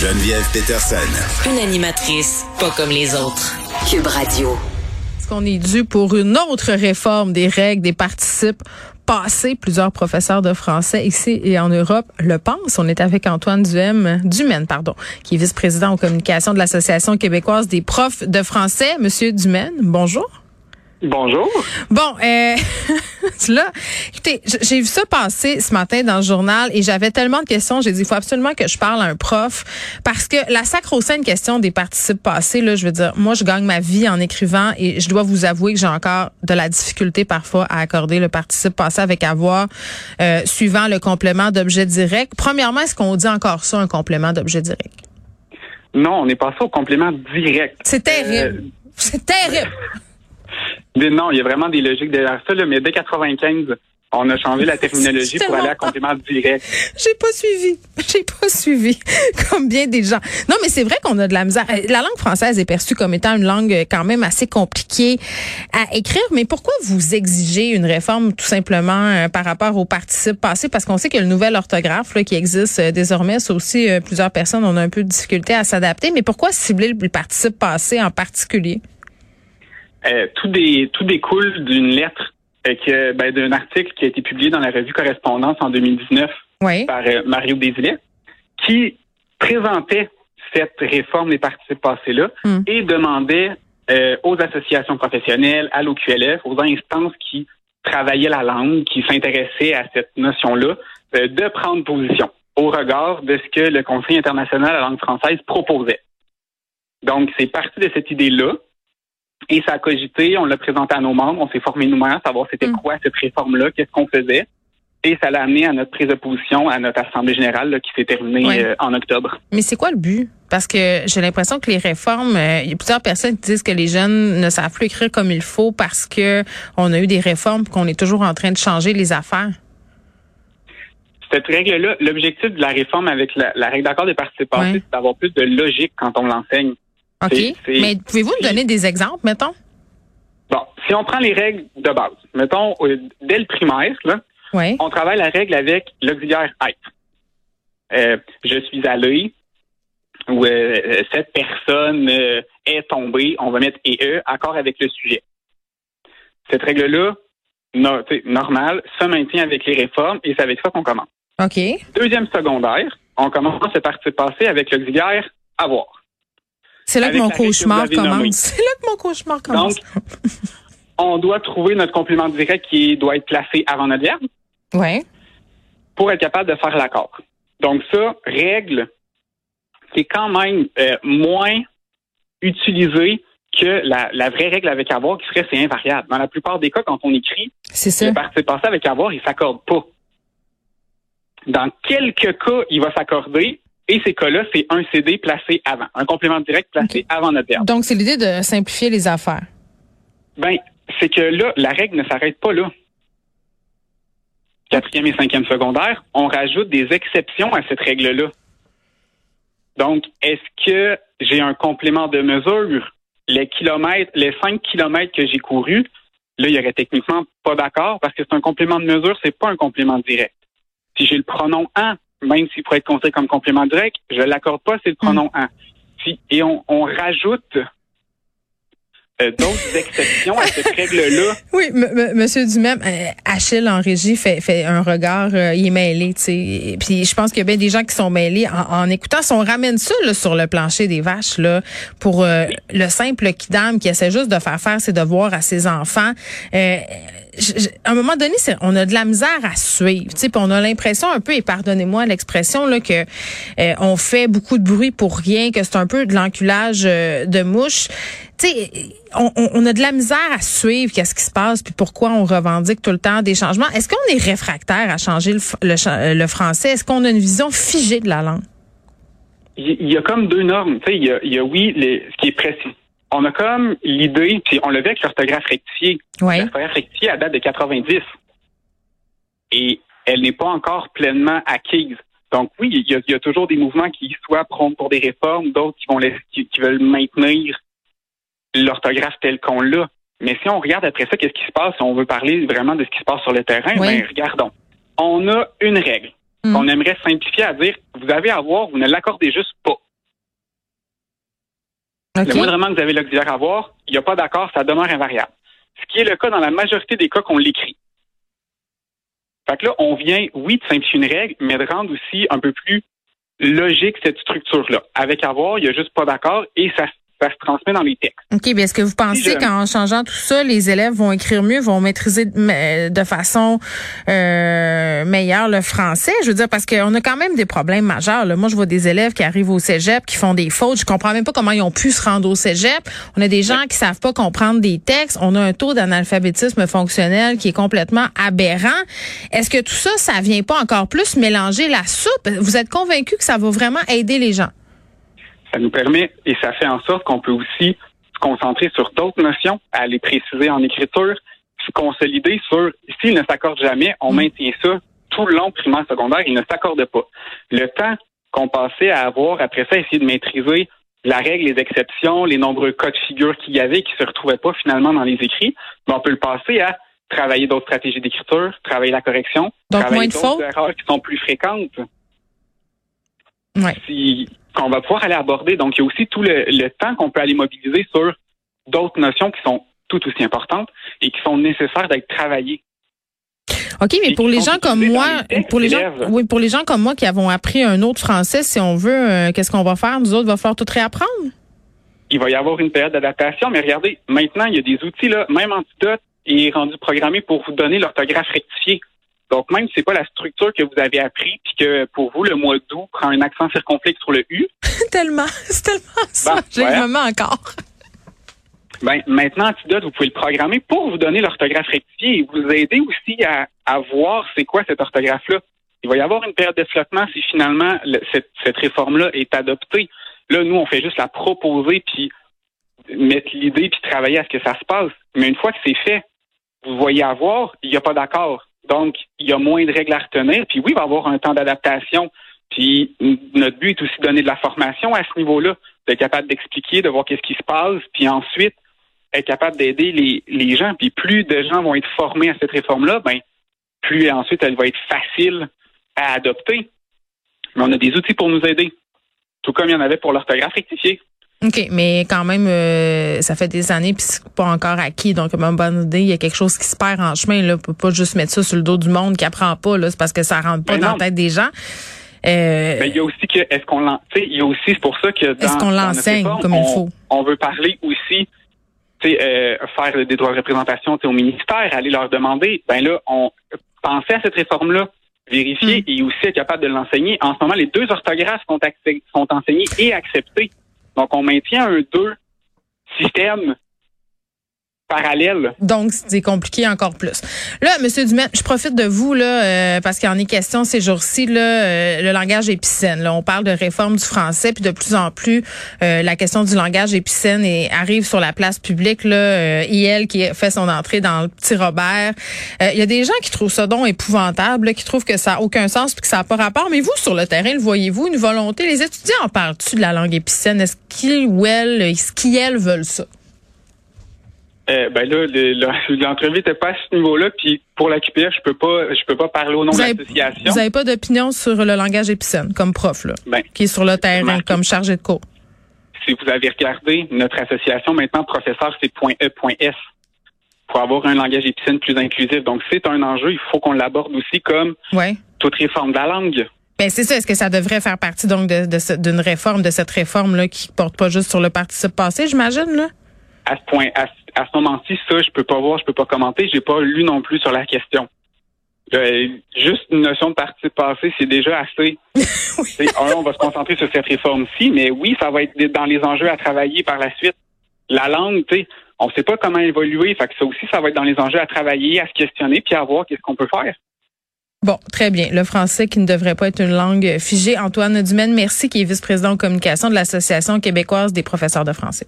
Geneviève Peterson. Une animatrice pas comme les autres. Cube Radio. Est-ce qu'on est dû pour une autre réforme des règles des participes? Passés? Plusieurs professeurs de français ici et en Europe le pensent. On est avec Antoine Duhem, Dumaine, pardon, qui est vice-président aux communications de l'Association québécoise des profs de français. Monsieur Dumaine, bonjour. Bonjour. Bon, euh, là, écoutez, j'ai vu ça passer ce matin dans le journal et j'avais tellement de questions. J'ai dit, il faut absolument que je parle à un prof parce que la sacro-sainte question des participes passés, là, je veux dire, moi, je gagne ma vie en écrivant et je dois vous avouer que j'ai encore de la difficulté parfois à accorder le participe passé avec avoir, euh, suivant le complément d'objet direct. Premièrement, est-ce qu'on dit encore ça, un complément d'objet direct? Non, on n'est pas ça au complément direct. C'est terrible. Euh, C'est terrible. Non, il y a vraiment des logiques derrière ça, là, mais dès 95, on a changé la terminologie pour aller à complément direct. J'ai pas suivi. J'ai pas suivi. Comme bien des gens. Non, mais c'est vrai qu'on a de la misère. La langue française est perçue comme étant une langue quand même assez compliquée à écrire. Mais pourquoi vous exigez une réforme tout simplement euh, par rapport au participe passé? Parce qu'on sait que le nouvel orthographe là, qui existe euh, désormais, c'est aussi euh, plusieurs personnes ont un peu de difficulté à s'adapter. Mais pourquoi cibler le participe passé en particulier? Euh, tout, tout découle d'une lettre, euh, ben, d'un article qui a été publié dans la revue Correspondance en 2019 par euh, Mario Desilets, qui présentait cette réforme des participes passés-là hmm. et demandait aux associations professionnelles, à l'OQLF, aux instances qui travaillaient la langue, qui s'intéressaient à cette notion-là, de prendre position au regard de ce que le Conseil international de la langue française proposait. Donc, c'est parti de cette idée-là et ça a cogité, on l'a présenté à nos membres, on s'est formé nous-mêmes, savoir c'était mm. quoi cette réforme-là, qu'est-ce qu'on faisait. Et ça l'a amené à notre prise de position à notre assemblée générale qui s'est terminée euh, en octobre. Mais c'est quoi le but? Parce que j'ai l'impression que les réformes, euh, il y a plusieurs personnes qui disent que les jeunes ne savent plus écrire comme il faut parce que on a eu des réformes qu'on est toujours en train de changer les affaires. Cette règle-là, l'objectif de la réforme avec la, règle d'accord des participants, c'est d'avoir plus de logique quand on l'enseigne. OK. Mais pouvez-vous nous donner des exemples, mettons? Bon, si on prend les règles de base, mettons, euh, dès le primaire, là, on travaille la règle avec l'auxiliaire être. Euh, je suis allé, ou euh, cette personne est tombée, on va mettre EE, accord avec le sujet. Cette règle-là, no, normale, se maintient avec les réformes et c'est avec ça qu'on commence. OK. Deuxième secondaire, on commence à partir passé avec l'auxiliaire avoir. C'est là que mon cauchemar commence. C'est là que mon cauchemar commence. Donc, on doit trouver notre complément direct qui doit être placé avant notre verbe. Ouais. Pour être capable de faire l'accord. Donc ça, règle qui est quand même euh, moins utilisée que la, vraie règle avec avoir qui serait c'est invariable. Dans la plupart des cas, quand on écrit, c'est le participe passé avec avoir, il s'accorde pas. Dans quelques cas, il va s'accorder, et ces cas-là, c'est un CD placé avant, un complément direct placé avant notre verbe. Donc, c'est l'idée de simplifier les affaires. Ben, c'est que là, la règle ne s'arrête pas là. Quatrième et cinquième secondaire, on rajoute des exceptions à cette règle-là. Donc, est-ce que j'ai un complément de mesure? Les kilomètres, les cinq kilomètres que j'ai courus, là, il y aurait techniquement pas d'accord parce que c'est un complément de mesure, c'est pas un complément direct. Si j'ai le pronom en, même s'il pourrait être considéré comme complément direct, je l'accorde pas, c'est le pronom un. et on, on rajoute euh, d'autres exceptions à cette règle-là? Oui, Monsieur Dumais, euh, Achille en régie fait, fait un regard, euh, il est mêlé, tu sais. Puis je pense qu'il y a bien des gens qui sont mêlés en, écoutant. Si on ramène ça là, sur le plancher des vaches, là, pour le simple kidam qui essaie juste de faire faire ses devoirs à ses enfants, à un moment donné, on a de la misère à suivre. Puis on a l'impression un peu, et pardonnez-moi l'expression, là, que on fait beaucoup de bruit pour rien, que c'est un peu de l'enculage de mouche on, a de la misère à suivre qu'est-ce qui se passe puis pourquoi on revendique tout le temps des changements. Est-ce qu'on est réfractaire à changer le, français? Est-ce qu'on a une vision figée de la langue? Il y a comme deux normes. Il y a, il y a oui, ce qui est précis. On a comme l'idée, puis on le vu avec l'orthographe rectifiée. L'orthographe rectifiée à date de 90. Et elle n'est pas encore pleinement acquise. Donc oui, il y, a, toujours des mouvements qui soit prônent pour des réformes, d'autres qui vont qui veulent maintenir l'orthographe telle qu'on l'a. Mais si on regarde après ça, qu'est-ce qui se passe, si on veut parler vraiment de ce qui se passe sur le terrain, ben, regardons. On a une règle On hmm. qu'on aimerait simplifier à dire, vous avez à voir, vous ne l'accordez juste pas. Le moindrement que vous avez l'auxiliaire avoir, il n'y a pas d'accord, ça demeure invariable. Ce qui est le cas dans la majorité des cas qu'on l'écrit. Fait que là, on vient, oui, de simplifier une règle, mais de rendre aussi un peu plus logique cette structure-là. Avec avoir, il n'y a juste pas d'accord et ça ça se transmet dans les textes. OK, bien est-ce que vous pensez qu'en changeant tout ça, les élèves vont écrire mieux, vont maîtriser de façon euh, meilleure le français? Je veux dire, parce qu'on a quand même des problèmes majeurs. Là. Moi, je vois des élèves qui arrivent au cégep, qui font des fautes. Je comprends même pas comment ils ont pu se rendre au cégep. On a des gens qui savent pas comprendre des textes. On a un taux d'analphabétisme fonctionnel qui est complètement aberrant. Est-ce que tout ça, ça vient pas encore plus mélanger la soupe? Vous êtes convaincu que ça va vraiment aider les gens? Ça nous permet et ça fait en sorte qu'on peut aussi se concentrer sur d'autres notions, à les préciser en écriture, se consolider sur s'ils ne s'accordent jamais, on mm. maintient ça tout le long primaire secondaire, ils ne s'accordent pas. Le temps qu'on passait à avoir après ça, essayer de maîtriser la règle, les exceptions, les nombreux cas de figure qu'il y avait qui se retrouvaient pas finalement dans les écrits, mais on peut le passer à travailler d'autres stratégies d'écriture, travailler la correction, Donc, travailler d'autres erreurs qui sont plus fréquentes. Ouais. Si, qu'on va pouvoir aller aborder. Donc, il y a aussi tout le, temps qu'on peut aller mobiliser sur d'autres notions qui sont tout aussi importantes et qui sont nécessaires d'être travaillées. OK, mais pour les gens comme moi, pour les gens, oui, pour les gens comme moi qui avons appris un autre français, si on veut, euh, qu'est-ce qu'on va faire? Nous autres, il va falloir tout réapprendre? Il va y avoir une période d'adaptation, mais regardez, maintenant, il y a des outils, là, même Antidote est rendu programmé pour vous donner l'orthographe rectifiée. Donc, même si c'est pas la structure que vous avez appris, puis que pour vous, le mois d'août prend un accent circonflexe sur le U. tellement, c'est tellement ça. Ben, J'ai le moment encore. Ben, maintenant, Antidote, vous pouvez le programmer pour vous donner l'orthographe rectifiée et vous aider aussi à, à voir c'est quoi cette orthographe-là. Il va y avoir une période de flottement si finalement cette, cette réforme-là est adoptée. Là, nous, on fait juste la proposer puis mettre l'idée puis travailler à ce que ça se passe. Mais une fois que c'est fait, vous voyez avoir, il n'y a pas d'accord. Donc, il y a moins de règles à retenir. Puis oui, il va y avoir un temps d'adaptation. Puis notre but est aussi de donner de la formation à ce niveau-là, d'être capable d'expliquer, de voir qu'est-ce qui se passe, puis ensuite être capable d'aider les, les gens. Puis plus de gens vont être formés à cette réforme-là, ben plus ensuite elle va être facile à adopter. Mais on a des outils pour nous aider, tout comme il y en avait pour l'orthographe rectifiée. OK, mais quand même, euh, ça fait des années puis c'est pas encore acquis. Donc, à bonne idée, il y a quelque chose qui se perd en chemin. Là, on peut pas juste mettre ça sur le dos du monde qui apprend pas. Là, c'est parce que ça rentre pas ben dans la tête des gens. Euh, ben, il y a aussi que est-ce qu'on il y a aussi c'est pour ça que est-ce qu'on l'enseigne comme il faut? On veut parler aussi, tu euh, faire des droits de représentation au ministère, aller leur demander. Ben là, on pensait à cette réforme-là vérifier hmm. et aussi être capable de l'enseigner. En ce moment, les deux orthographes sont, sont enseignées et acceptées. Donc, on maintient un deux système Donc, c'est compliqué encore plus. Là, Monsieur Dumet, je profite de vous là euh, parce qu'il en est question ces jours-ci là, euh, le langage épicène. Là, on parle de réforme du français, puis de plus en plus, euh, la question du langage épicène et arrive sur la place publique. Là, IL qui fait son entrée dans le petit Robert. Il y a des gens qui trouvent ça donc épouvantable, qui trouvent que ça a aucun sens puis que ça n'a pas rapport. Mais vous, sur le terrain, le voyez-vous une volonté? Les étudiants en parlent-tu de la langue épicène? Est-ce qu'ils ou elles, est-ce qu'ils veulent ça? Euh, ben là, l'entrevue n'était pas à ce niveau-là. Puis pour la QPF, je peux pas, je peux pas parler au nom de l'association. Vous n'avez pas d'opinion sur le langage épicène comme prof, là, ben, qui est sur le terrain comme chargé de cours? Si vous avez regardé notre association, maintenant, professeur, c'est .e.s pour avoir un langage épicène plus inclusif. Donc, c'est un enjeu. Il faut qu'on l'aborde aussi comme toute réforme de la langue. Ben c'est ça. Est-ce que ça devrait faire partie donc de, d'une réforme, de cette réforme là qui porte pas juste sur le participe passé, j'imagine là? À ce point, à, à ce moment-ci, ça, je peux pas voir, je peux pas commenter. J'ai pas lu non plus sur la question. Euh, juste une notion de partie passée, c'est déjà assez. oui. on va se concentrer sur cette réforme-ci, mais oui, ça va être dans les enjeux à travailler par la suite. La langue, tu sais, on ne sait pas comment évoluer, fait que ça aussi, ça va être dans les enjeux à travailler, à se questionner, puis à voir qu'est-ce qu'on peut faire. Bon, très bien. Le français qui ne devrait pas être une langue figée. Antoine Dumaine, merci, qui est vice-président en communication de l'Association québécoise des professeurs de français.